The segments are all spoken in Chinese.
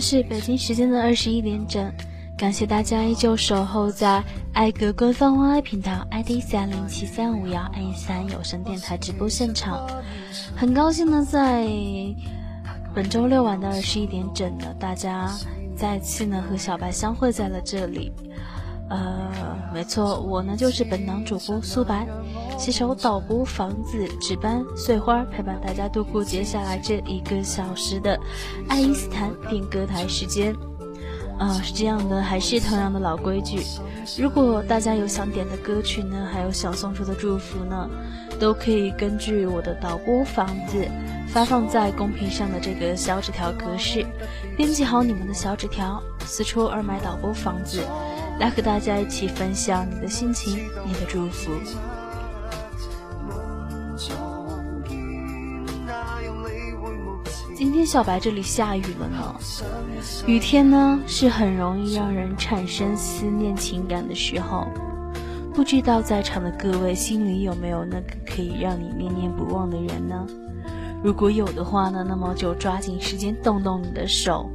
是北京时间的二十一点整，感谢大家依旧守候在爱格官方 YY 频道 ID 三零七三五幺 A 三有声电台直播现场，很高兴呢在本周六晚的二十一点整呢，大家再次呢和小白相会在了这里。呃，没错，我呢就是本档主播苏白，携手导播房子值班碎花，陪伴大家度过接下来这一个小时的爱因斯坦定歌台时间。啊，是这样的，还是同样的老规矩，如果大家有想点的歌曲呢，还有想送出的祝福呢，都可以根据我的导播房子发放在公屏上的这个小纸条格式，编辑好你们的小纸条，私戳二麦导播房子。来和大家一起分享你的心情，你的祝福。今天小白这里下雨了呢，雨天呢是很容易让人产生思念情感的时候。不知道在场的各位心里有没有那个可以让你念念不忘的人呢？如果有的话呢，那么就抓紧时间动动你的手。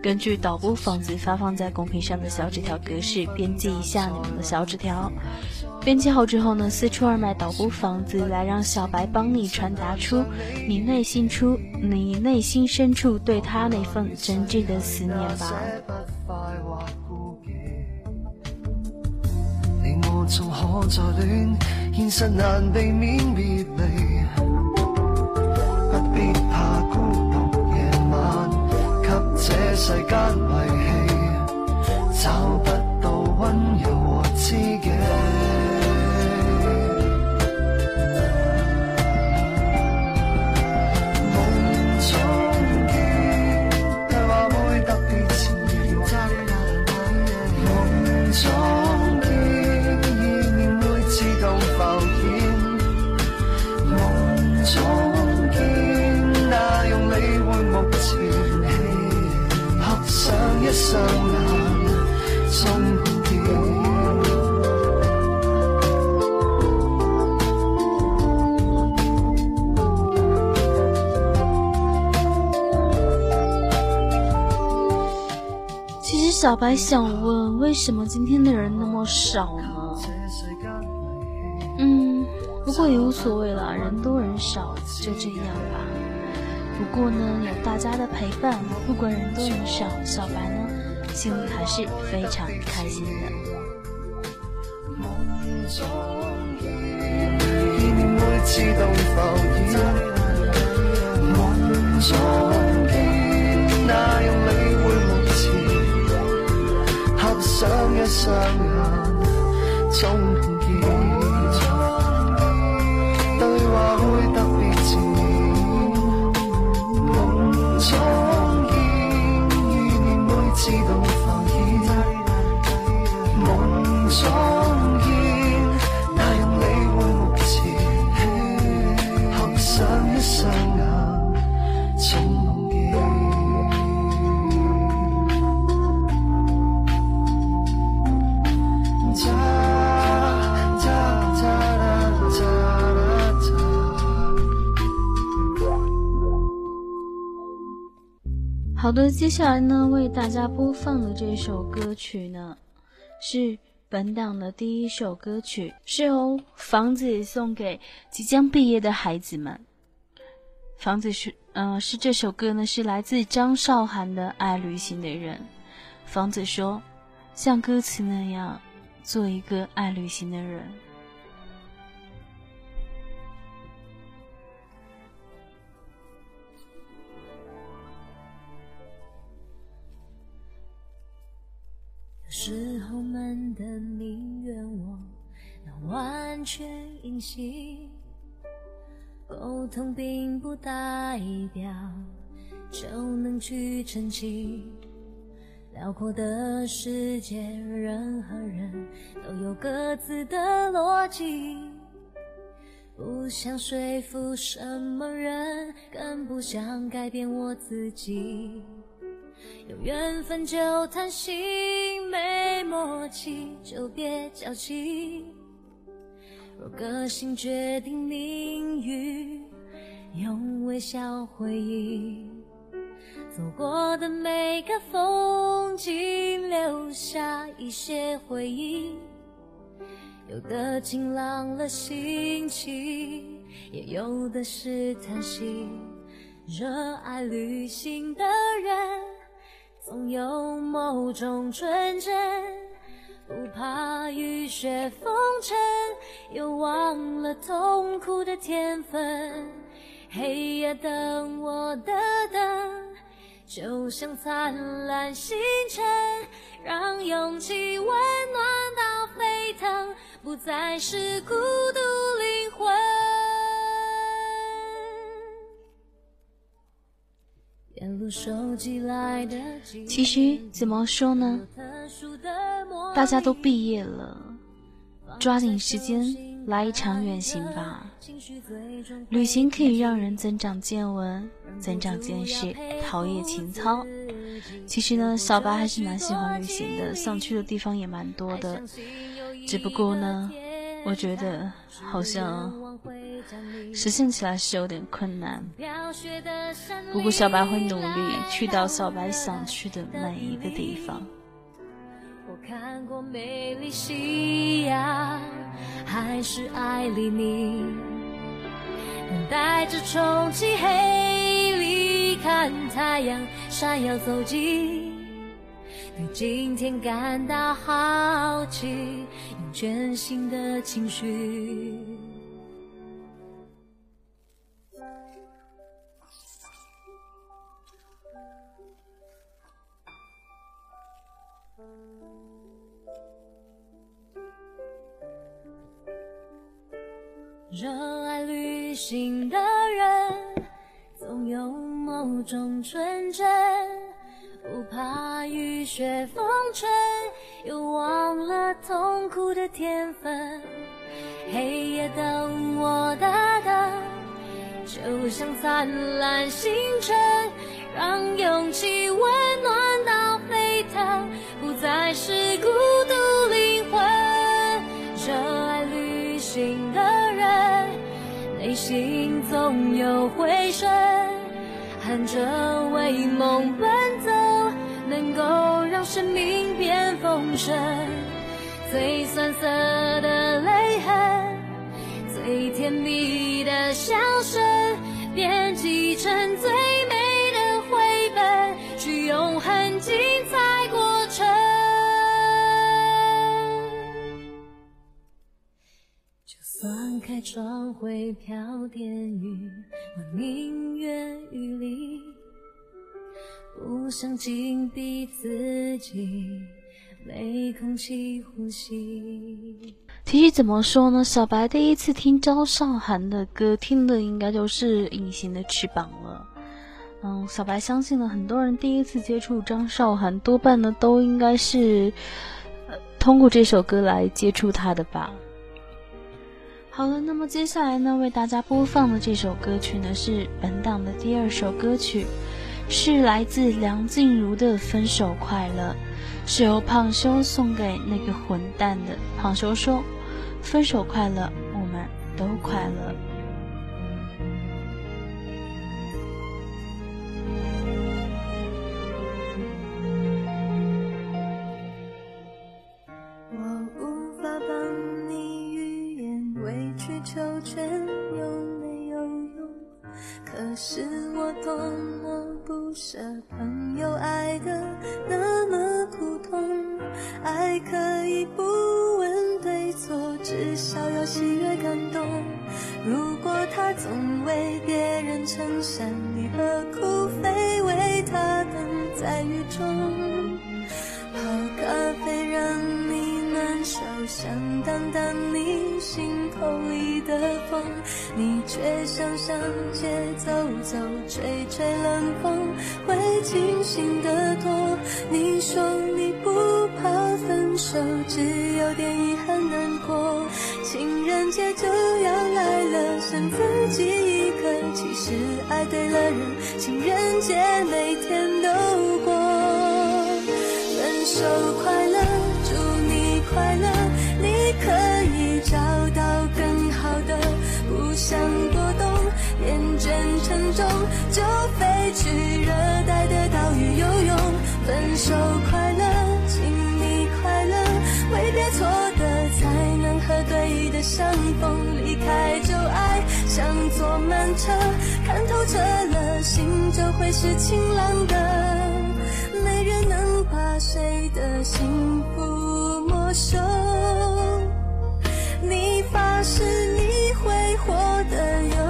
根据导播房子发放在公屏上的小纸条格式编辑一下你们的小纸条，编辑好之后呢，四处二麦导播房子来让小白帮你传达出你内心出你内心深处对他那份真挚的思念吧。世间遗弃，找不到温小白想问，为什么今天的人那么少呢？嗯，不过也无所谓了，人多人少就这样吧。不过呢，有大家的陪伴，不管人多人少，小白呢心里还是非常开心的。梦中想一想眼总会见好的，接下来呢，为大家播放的这首歌曲呢，是本档的第一首歌曲，是由房子送给即将毕业的孩子们。房子是，嗯，是这首歌呢，是来自张韶涵的《爱旅行的人》。房子说，像歌词那样，做一个爱旅行的人。有时候闷的宁愿我能完全隐形，沟通并不代表就能去澄清。辽阔的世界，任何人都有各自的逻辑，不想说服什么人，更不想改变我自己。有缘分就谈心，没默契就别矫情。若个性决定命运，用微笑回应。走过的每个风景，留下一些回忆。有的晴朗了心情，也有的是叹息。热爱旅行的人，总有某种纯真，不怕雨雪风尘，又忘了痛苦的天分。黑夜等我的灯。就像灿烂星辰，让勇气温暖到沸腾，不再是孤独灵魂。其实怎么说呢？大家都毕业了，抓紧时间。来一场远行吧，旅行可以让人增长见闻、增长见识、陶冶情操。其实呢，小白还是蛮喜欢旅行的，想去的地方也蛮多的。只不过呢，我觉得好像实现起来是有点困难。不过小白会努力去到小白想去的每一个地方。我看过美丽夕阳，还是爱黎明，等待着重启黑里看太阳闪耀走近，对今天感到好奇，用全新的情绪。纯真，不怕雨雪风尘，又忘了痛苦的天分。黑夜等我的灯，就像灿烂星辰，让勇气温暖到沸腾，不再是孤独灵魂。热爱旅行的人。内心总有回声，喊着为梦奔走，能够让生命变丰盛。最酸涩的泪痕，最甜蜜的笑声，编辑成最美的绘本，去永恒精彩过程。就算开窗会飘点雨，我宁愿与你，不想紧逼自己，没空气呼吸。其实怎么说呢？小白第一次听张韶涵的歌，听的应该就是《隐形的翅膀》了。嗯，小白相信了很多人第一次接触张韶涵，多半呢都应该是通过这首歌来接触她的吧。好了，那么接下来呢，为大家播放的这首歌曲呢，是本档的第二首歌曲，是来自梁静茹的《分手快乐》，是由胖修送给那个混蛋的。胖修说：“分手快乐，我们都快乐。”走，吹吹冷风，会清醒得多。你说你不怕分手，只有点遗憾难过。情人节就要来了，剩自己一个。其实爱对了人，情人节每天都过。分手快乐，中就飞去热带的岛屿游泳分手快乐请你快乐挥别错的才能和对的相逢离开旧爱像坐慢车看透彻了心就会是晴朗的没人能把谁的幸福没收。你发誓你会活得有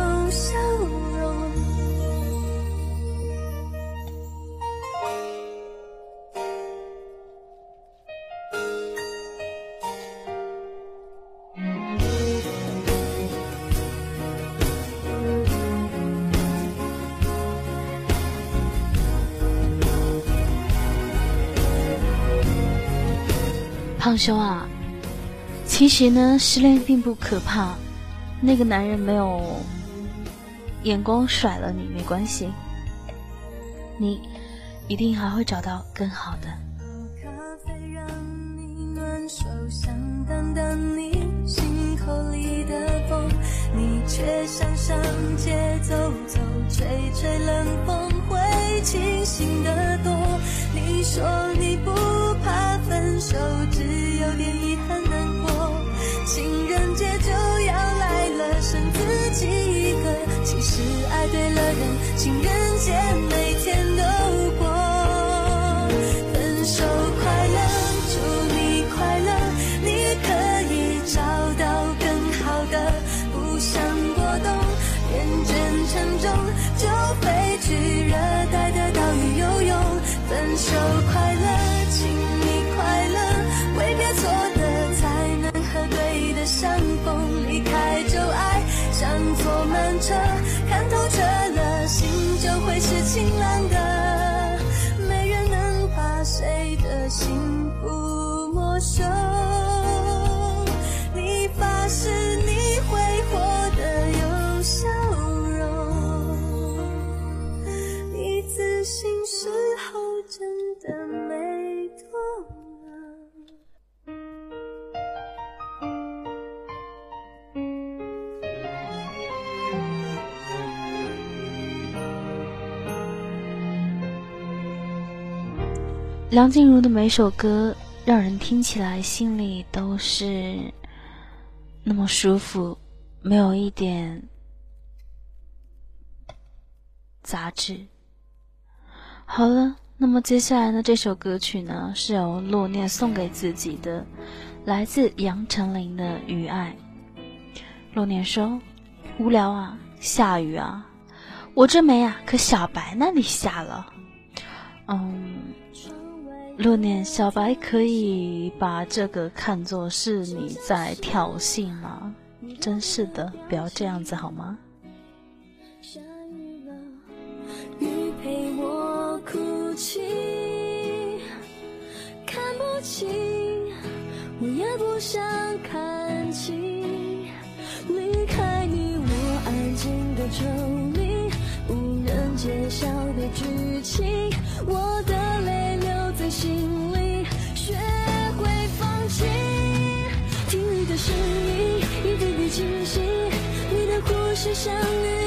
胖兄啊，其实呢，失恋并不可怕，那个男人没有眼光甩了你没关系，你一定还会找到更好的。你，却想上街走走，吹吹冷风会清醒得多。你说你不手，只有点遗憾难过。情人节就要来了，剩自己一个。其实爱对了人，情人节每天都梁静茹的每首歌让人听起来心里都是那么舒服，没有一点杂质。好了，那么接下来呢？这首歌曲呢是由洛念送给自己的，来自杨丞琳的《雨爱》。洛念说：“无聊啊，下雨啊，我这没啊，可小白那里下了。”嗯。若念小白可以把这个看作是你在挑衅吗？真是的，不要这样子好吗？下雨了，雨陪我哭泣，看不清，我也不想看清。离开你，我安静的抽离，无人揭晓的剧情，我的泪心里，学会放弃。听你的声音，一点点清晰，你的呼吸像雨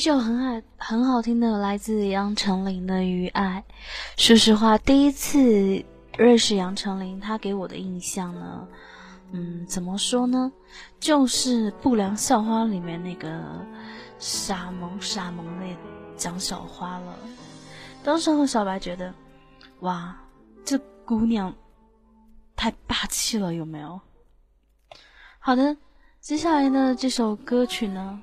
一首很好很好听的，来自杨丞琳的《余爱》。说实话，第一次认识杨丞琳，她给我的印象呢，嗯，怎么说呢？就是《不良校花》里面那个傻萌傻萌的蒋小花了。当时候小白觉得，哇，这姑娘太霸气了，有没有？好的，接下来的这首歌曲呢？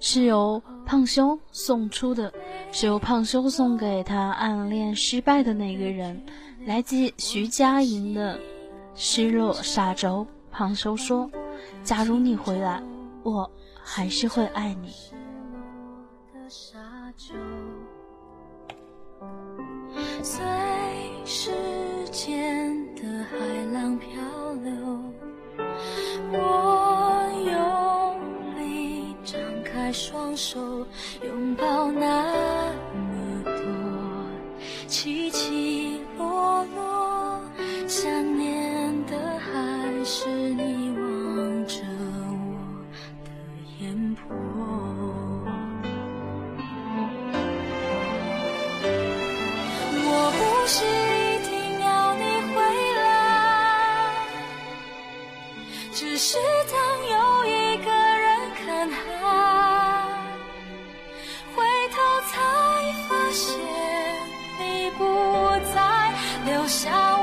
是由胖修送出的，是由胖修送给他暗恋失败的那个人，来自徐佳莹的《失落沙洲》。胖修说：“假如你回来，我还是会爱你。”随时间的海浪漂流，双手，拥抱那么多起起落落，想念的还是你望着我的眼波。我不是一定要你回来，只是当发现你不在，留下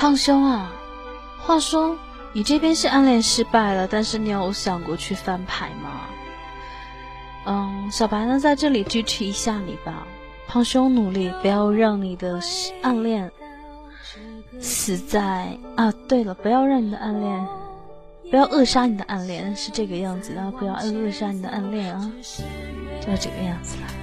胖兄啊，话说你这边是暗恋失败了，但是你有想过去翻牌吗？嗯，小白呢在这里支持一下你吧，胖兄努力，不要让你的暗恋死在啊。对了，不要让你的暗恋，不要扼杀你的暗恋，是这个样子的，不要扼杀你的暗恋啊，就是这个样子了。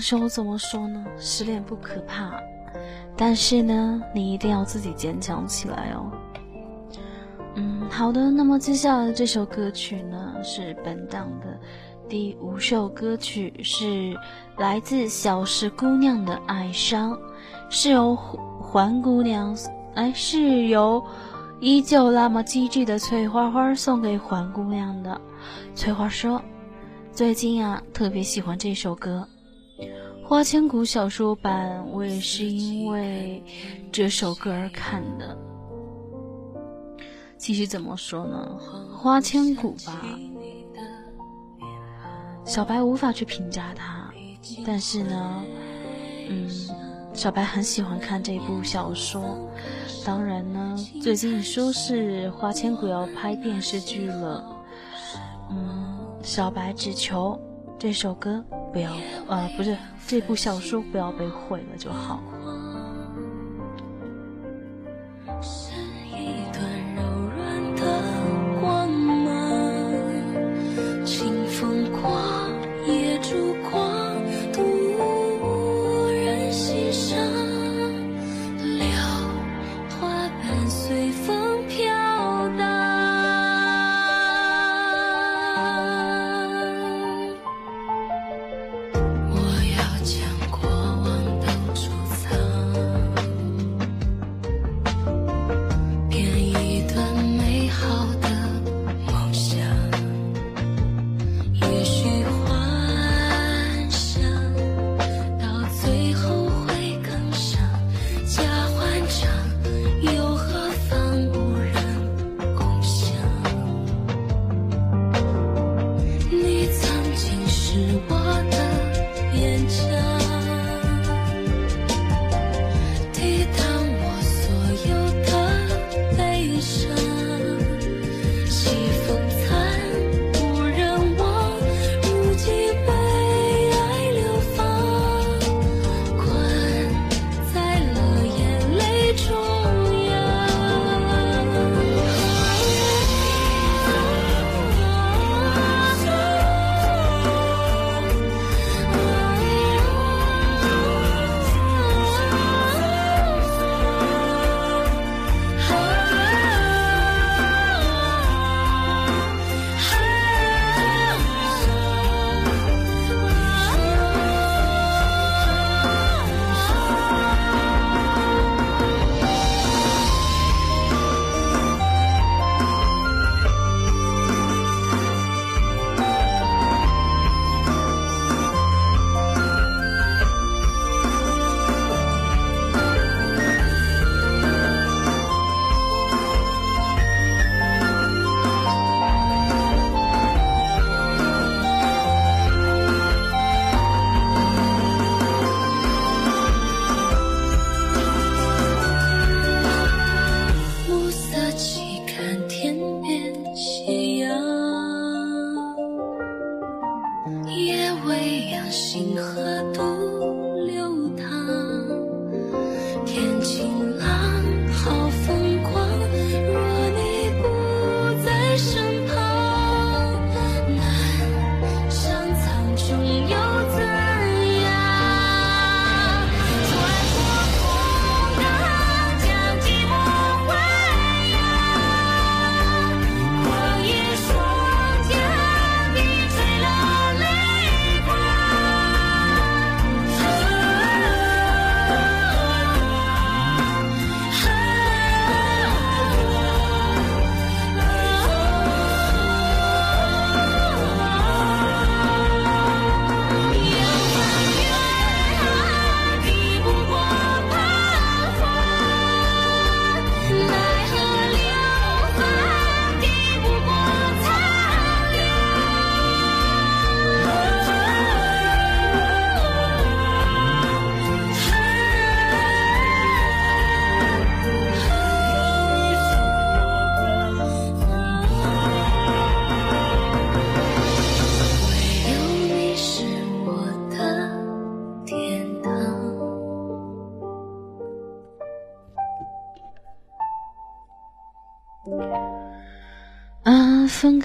嗯，胖修怎么说呢？失恋不可怕，但是呢，你一定要自己坚强起来哦。嗯，好的，那么接下来这首歌曲呢，是本档的第五首歌曲，是来自小石姑娘的《哀伤》，是由环姑娘，哎，是由依旧那么机智的翠花花送给环姑娘的。翠花说。最近啊，特别喜欢这首歌，《花千骨》小说版，我也是因为这首歌而看的。其实怎么说呢，《花千骨》吧，小白无法去评价它，但是呢，嗯，小白很喜欢看这部小说。当然呢，最近说是《花千骨》要拍电视剧了，嗯。小白只求这首歌不要，呃，不是这部小说不要被毁了就好。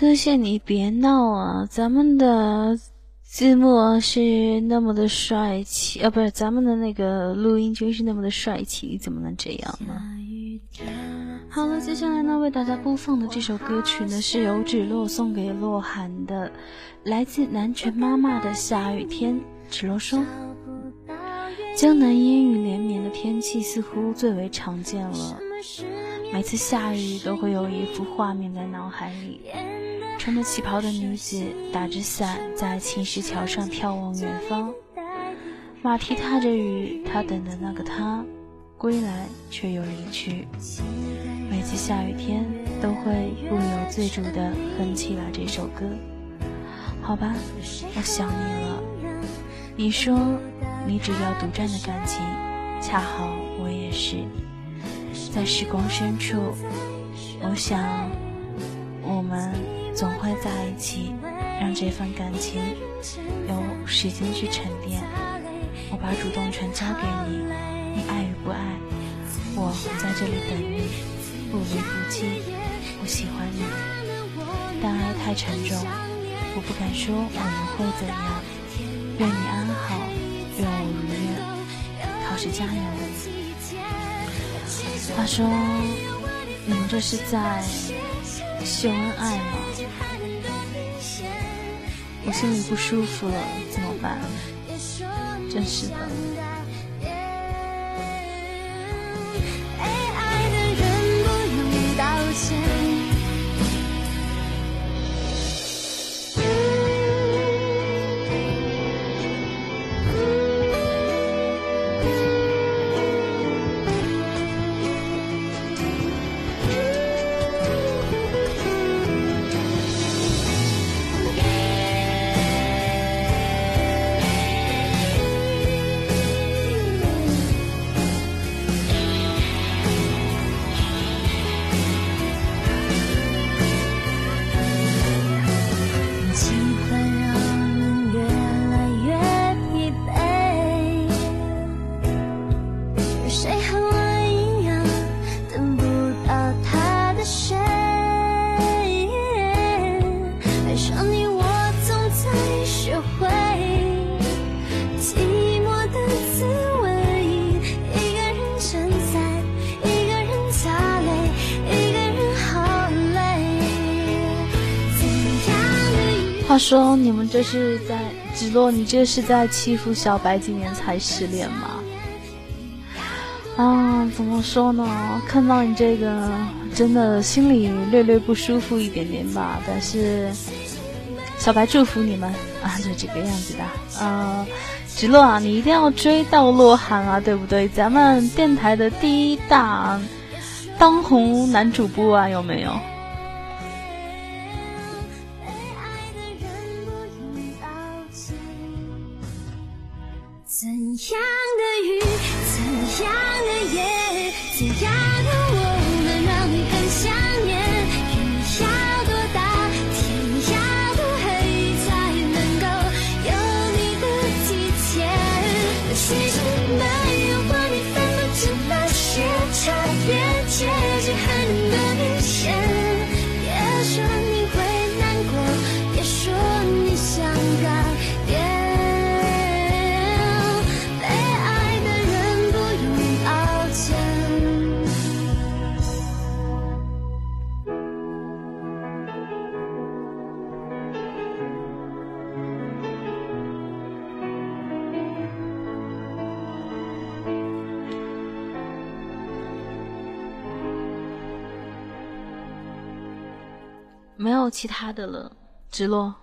啊，分割线，你别闹啊！咱们的字幕是那么的帅气啊，不是咱们的那个录音君是那么的帅气，怎么能这样呢？好了，接下来呢，为大家播放的这首歌曲呢，是由芷洛送给洛涵的，来自南拳妈妈的《下雨天》。芷洛说。江南烟雨连绵的天气似乎最为常见了。每次下雨都会有一幅画面在脑海里：穿着旗袍的女子打着伞在青石桥上眺望远方，马蹄踏着雨，她等的那个他归来却又离去。每次下雨天都会不由自主地哼起了这首歌。好吧，我想你了。你说。你只要独占的感情，恰好我也是。在时光深处，我想我们总会在一起，让这份感情有时间去沉淀。我把主动权交给你，你爱与不爱，我在这里等你，不离不弃。我喜欢你，但爱太沉重，我不敢说我们会怎样。愿你安好。愿我如愿，考试加油！他说：“你们这是在秀恩爱吗？”我心里不舒服了，怎么办？真是的。他说：“你们这是在芷洛，你这是在欺负小白今年才失恋吗？啊，怎么说呢？看到你这个，真的心里略略不舒服一点点吧。但是，小白祝福你们啊，就这个样子的。啊，芷洛啊，你一定要追到洛涵啊，对不对？咱们电台的第一大当红男主播啊，有没有？”有其他的了，直落，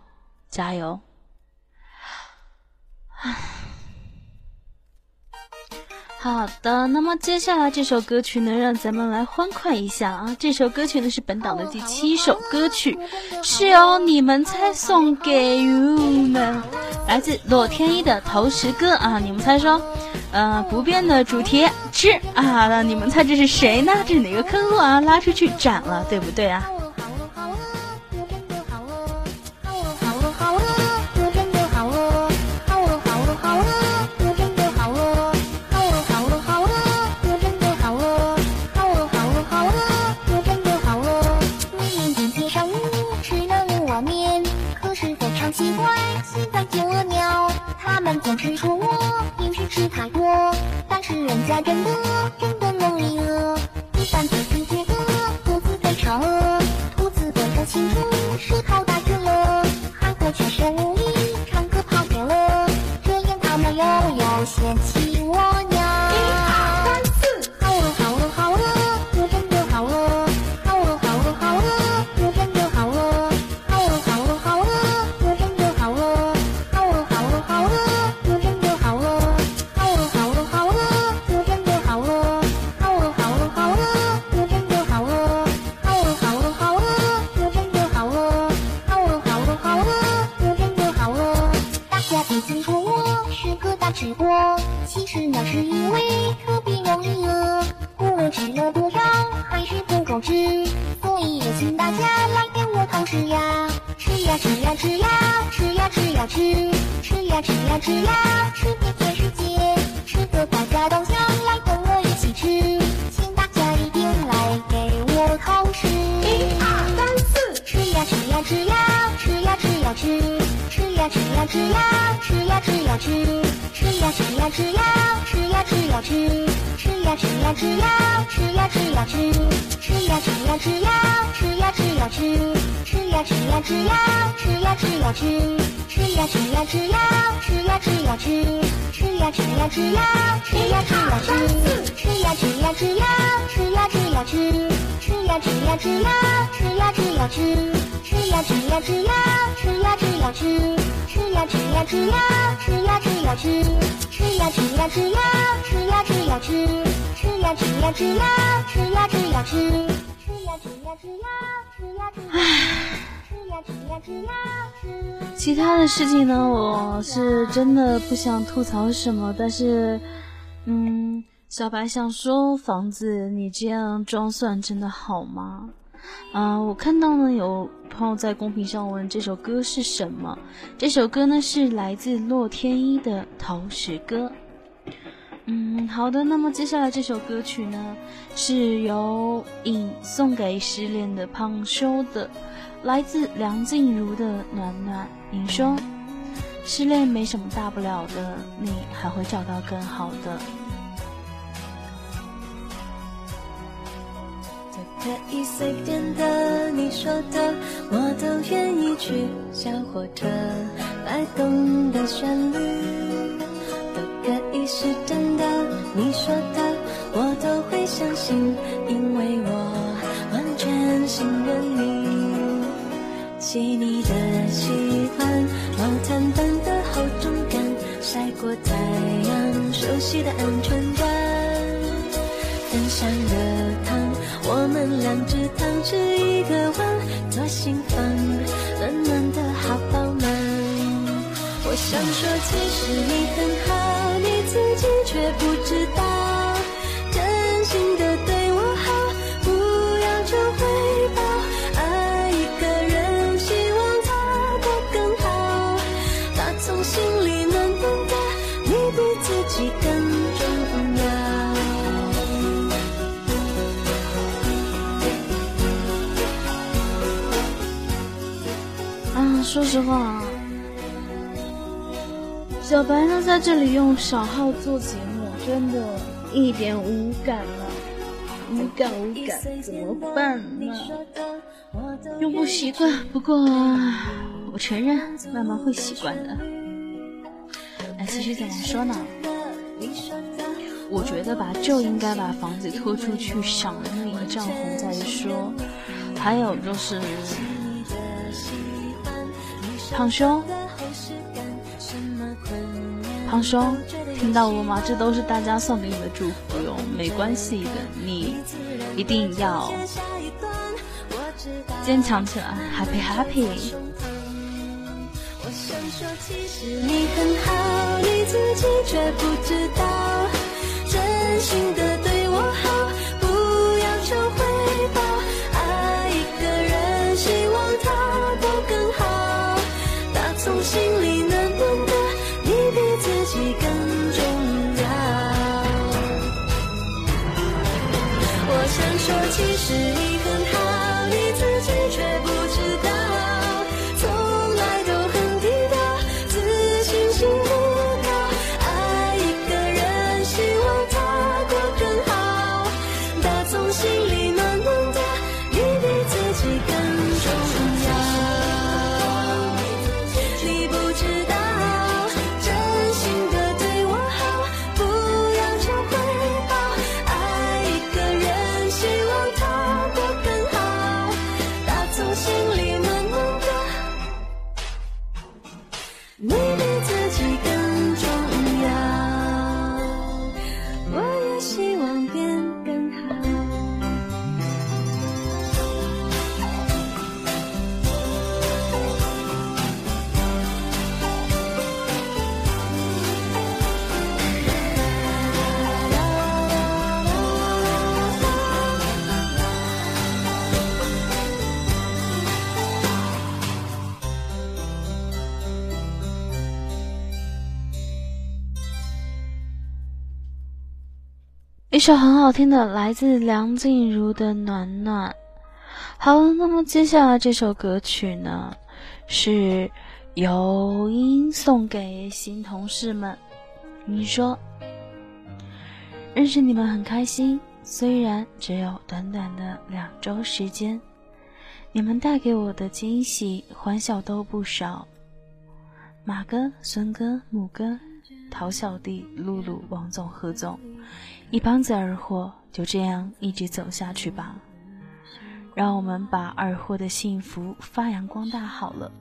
加油！好的，那么接下来这首歌曲呢，让咱们来欢快一下啊！这首歌曲呢是本档的第七首歌曲，是由你们猜送给 you 们，来自洛天依的投石歌啊！你们猜说，呃，不变的主题之啊，那你们猜这是谁呢？这是哪个坑路啊？拉出去斩了，对不对啊？吃，吃呀吃呀吃呀，吃呀吃呀吃，吃呀吃呀吃呀，吃呀吃呀吃，吃呀吃呀吃呀，吃呀吃呀吃，吃呀吃呀吃呀，吃呀吃呀吃，吃呀吃呀吃呀，吃呀吃呀吃。吃呀吃呀吃呀，吃呀吃呀吃，吃呀吃呀吃呀，吃呀吃呀吃，吃呀吃呀吃呀，吃呀吃呀吃，吃呀吃呀吃呀，吃呀吃呀吃，吃呀吃呀吃呀，吃呀吃呀吃，吃呀吃呀吃呀吃呀吃呀吃，吃呀吃呀吃呀吃呀吃呀吃，吃呀吃呀吃呀吃呀吃呀。其他的事情呢，我是真的不想吐槽什么，但是，嗯，小白想说，房子你这样装算真的好吗？啊、我看到呢有朋友在公屏上问这首歌是什么，这首歌呢是来自洛天依的《桃石歌》。嗯，好的，那么接下来这首歌曲呢是由影送给失恋的胖修的。来自梁静茹的《暖暖》，你说失恋没什么大不了的，你还会找到更好的。都可以随便的，你说的我都愿意去。小火车摆动的旋律，都可以是真的。你说的我都会相信，因为我完全信任你。细腻的喜欢，毛毯般的厚重感，晒过太阳，熟悉的安全感。分享热汤，我们两只汤匙一个碗，左心房，暖暖的好饱满。我想说，其实你很好，你自己却不知道，实话，小白呢在这里用小号做节目，真的一点无感了，无感无感，怎么办呢？又不习惯，不过我承认，慢慢会习惯的。哎，其实怎么说呢？我觉得吧，就应该把房子拖出去，赏那一丈红再说。还有就是，胖兄，胖兄，听到了吗？这都是大家送给你的祝福哟，没关系的，你一定要坚强起来，happy happy。我想说，其实你很好，你自己却不知道，首很好听的，来自梁静茹的《暖暖》。好了，那么接下来这首歌曲呢，是由音送给新同事们。你说，认识你们很开心，虽然只有短短的两周时间，你们带给我的惊喜、欢笑都不少。马哥、孙哥、母哥。陶小弟、露露、王总、何总，一帮子二货就这样一直走下去吧。让我们把二货的幸福发扬光大好了。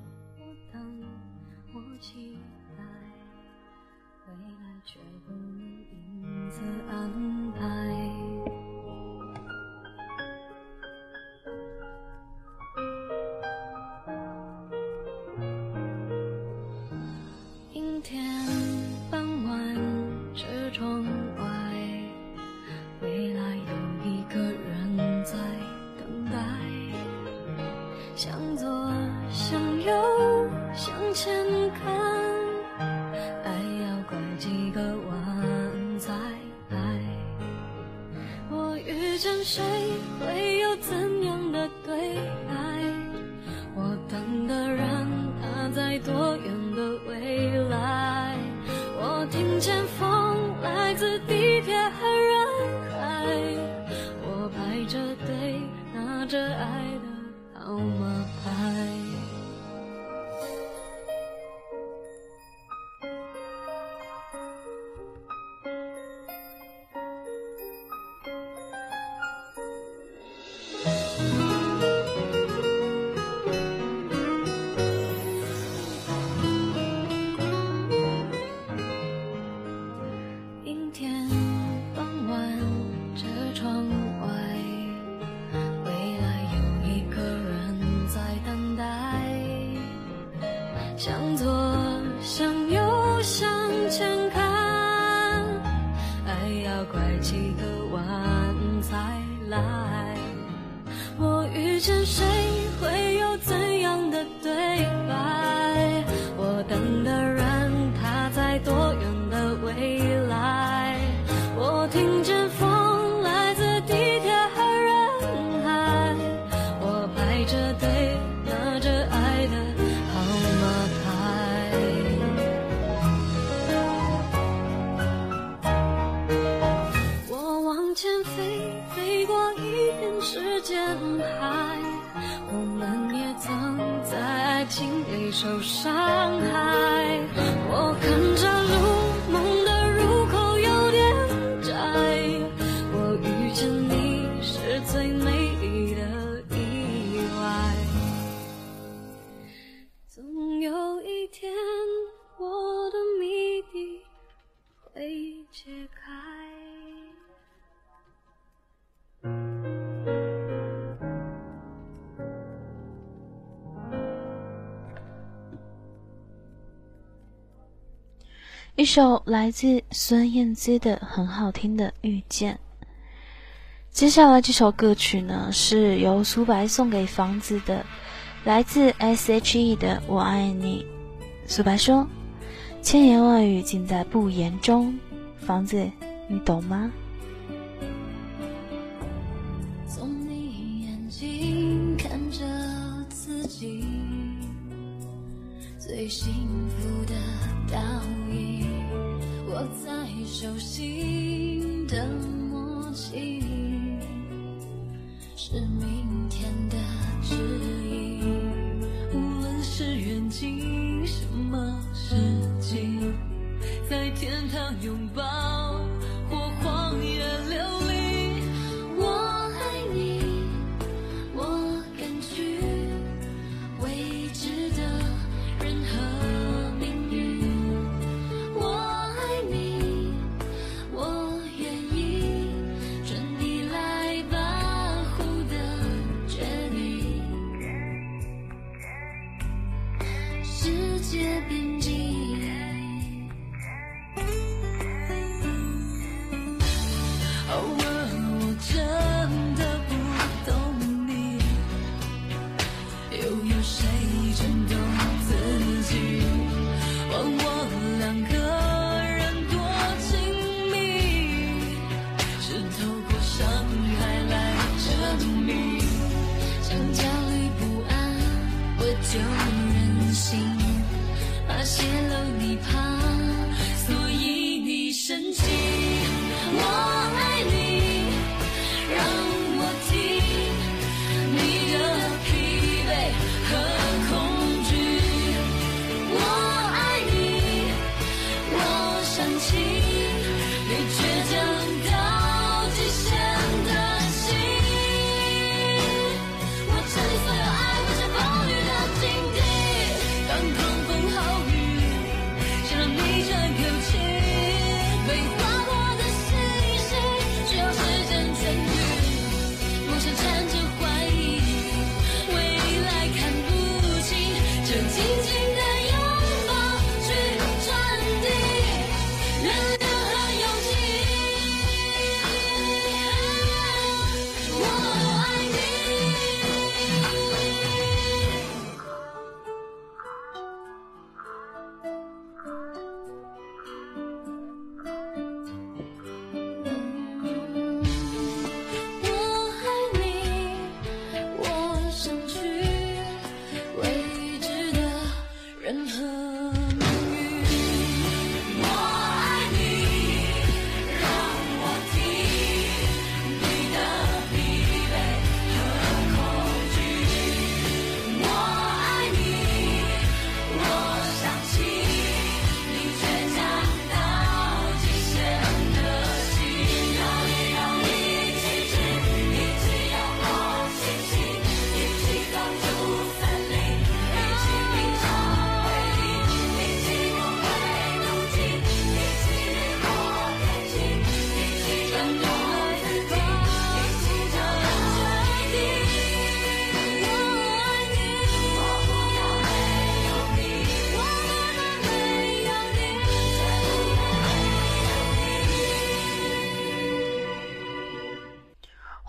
一首来自孙燕姿的很好听的《遇见》。接下来这首歌曲呢，是由苏白送给房子的，来自 S.H.E 的《我爱你》。苏白说：“千言万语尽在不言中。”房子，你懂吗？从你眼睛看着自己，最幸福手心的默契，是你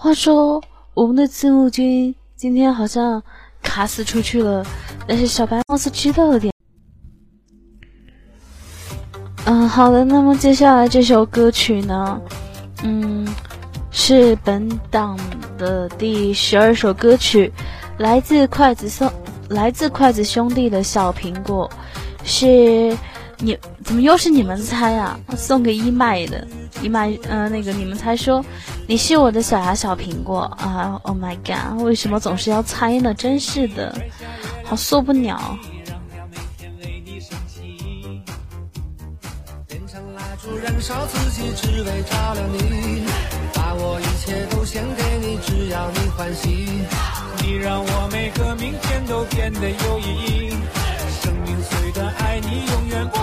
话说，我们的字幕君今天好像卡死出去了，但是小白貌似知道了点。嗯，好的，那么接下来这首歌曲呢，嗯，是本档的第十二首歌曲，来自筷子兄，来自筷子兄弟的小苹果，是你怎么又是你们猜啊？送给一麦的，一麦，嗯，那个你们猜说你是我的小牙小苹果啊？Oh my god，为什么总是要猜呢？真是的，好受不了。燃烧自己，只为照亮你。把我一切都献给你，只要你欢喜。你让我每个明天都变得有意义。生命虽短，爱你永远不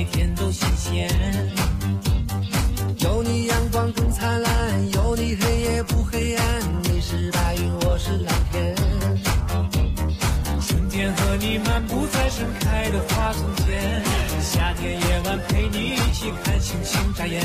每天都新鲜，有你阳光更灿烂，有你黑夜不黑暗。你是白云，我是蓝天。春天和你漫步在盛开的花丛间，夏天夜晚陪你一起看星星眨眼，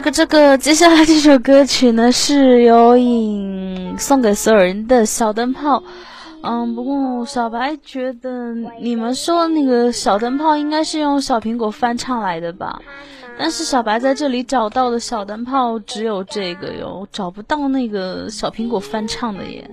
这个这个，接下来这首歌曲呢是有影送给所有人的小灯泡。嗯，不过小白觉得你们说那个小灯泡应该是用小苹果翻唱来的吧？但是小白在这里找到的小灯泡只有这个哟，找不到那个小苹果翻唱的耶。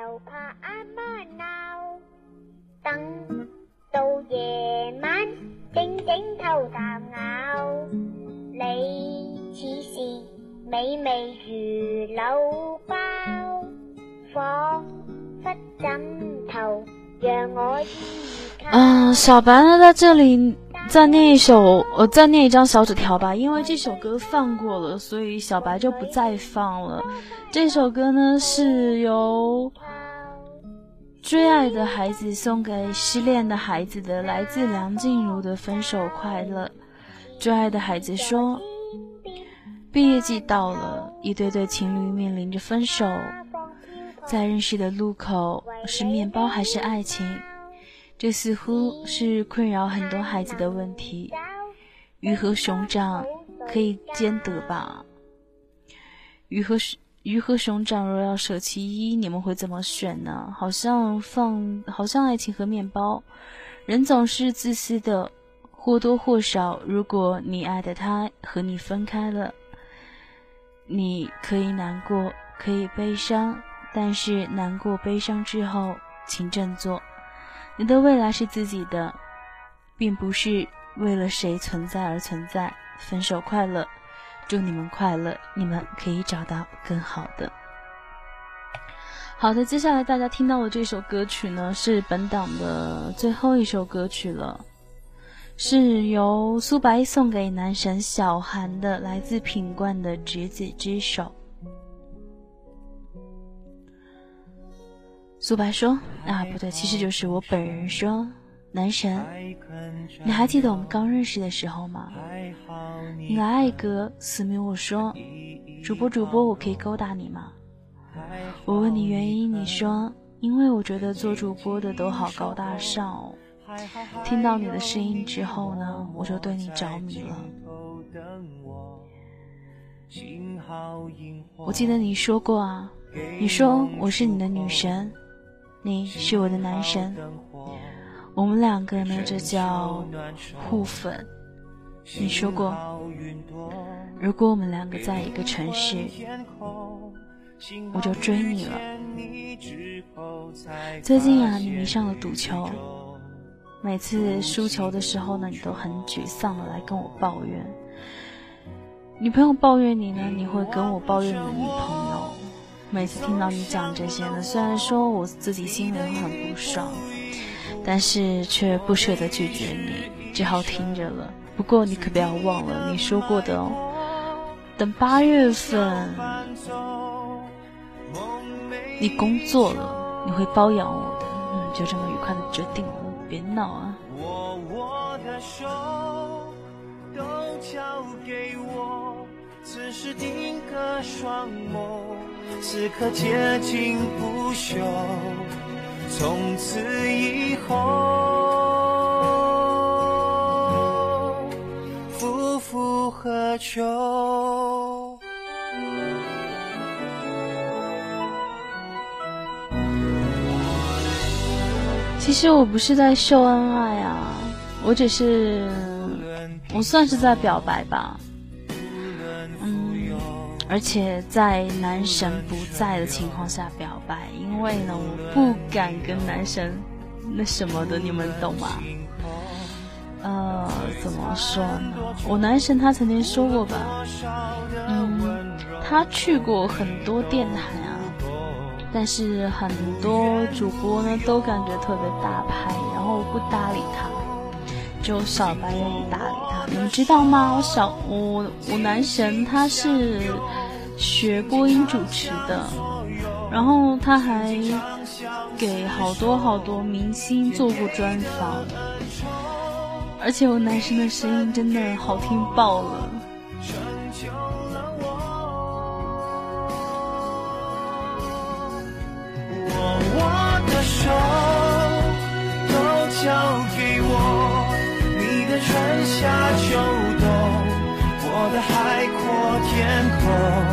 又怕阿妈闹等到夜晚静静偷啖咬。你似是美味如柳包，仿佛枕头让我依靠。嗯，小白呢在这里再念一首，呃，再念一张小纸条吧，因为这首歌放过了，所以小白就不再放了。这首歌呢是由。最爱的孩子送给失恋的孩子的，来自梁静茹的《分手快乐》。最爱的孩子说：“毕业季到了，一对对情侣面临着分手，在认识的路口是面包还是爱情？这似乎是困扰很多孩子的问题。鱼和熊掌可以兼得吧？鱼和鱼和熊掌若要舍其一，你们会怎么选呢？好像放，好像爱情和面包。人总是自私的，或多或少。如果你爱的他和你分开了。你可以难过，可以悲伤，但是难过、悲伤之后，请振作。你的未来是自己的，并不是为了谁存在而存在。分手快乐，祝你们快乐，你们可以找到更好的。好的，接下来大家听到的这首歌曲呢，是本档的最后一首歌曲了。是由苏白送给男神小韩的，来自品冠的《执子之手》。苏白说：“啊，不对，其实就是我本人说，男神，你还记得我们刚认识的时候吗？你来爱哥，思明我说，主播主播，我可以勾搭你吗？我问你原因，你说，因为我觉得做主播的都好高大上哦。”听到你的声音之后呢，我就对你着迷了。我记得你说过啊，你说我是你的女神，你是我的男神，我们两个呢，这叫互粉。你说过，如果我们两个在一个城市，我就追你了。最近啊，你迷上了赌球。每次输球的时候呢，你都很沮丧的来跟我抱怨。女朋友抱怨你呢，你会跟我抱怨你的女朋友。每次听到你讲这些呢，虽然说我自己心里会很不爽，但是却不舍得拒绝你，只好听着了。不过你可不要忘了你说过的哦，等八月份你工作了，你会包养我的。嗯，就这么愉快的决定了。别闹啊！握的手，都交给我。此时定格双眸，此刻接近不朽。从此以后，夫复何求？其实我不是在秀恩爱啊，我只是，我算是在表白吧。而且在男神不在的情况下表白，因为呢，我不敢跟男神那什么的，你们懂吗？呃，怎么说呢？我男神他曾经说过吧，嗯，他去过很多电台啊。但是很多主播呢都感觉特别大牌，然后不搭理他，就小白愿意搭理他。你们知道吗？我小我我男神他是学播音主持的，然后他还给好多好多明星做过专访，而且我男神的声音真的好听爆了。海阔天空，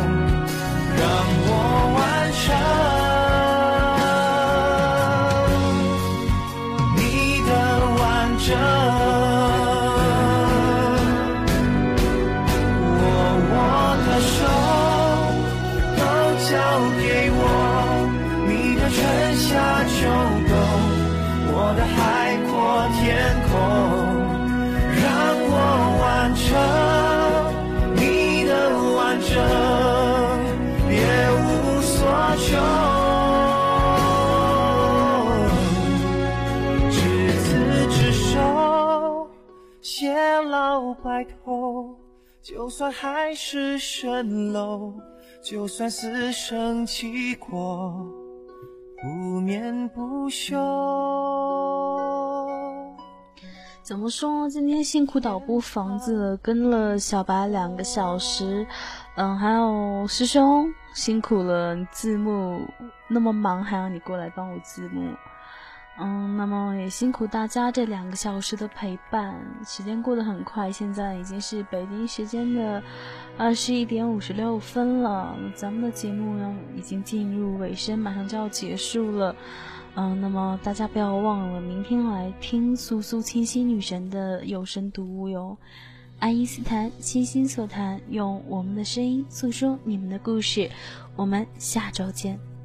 就算海市蜃楼，就算死生契阔，不眠不休。怎么说？今天辛苦导播房子跟了小白两个小时，嗯，还有师兄辛苦了，字幕那么忙，还要你过来帮我字幕，嗯，那么也辛苦大家这两个小时的陪伴，时间过得很快，现在已经是北京时间的二十一点五十六分了，咱们的节目呢已经进入尾声，马上就要结束了。嗯，那么大家不要忘了，明天来听苏苏清新女神的有声读物哟。爱因斯坦，倾心所谈，用我们的声音诉说你们的故事。我们下周见。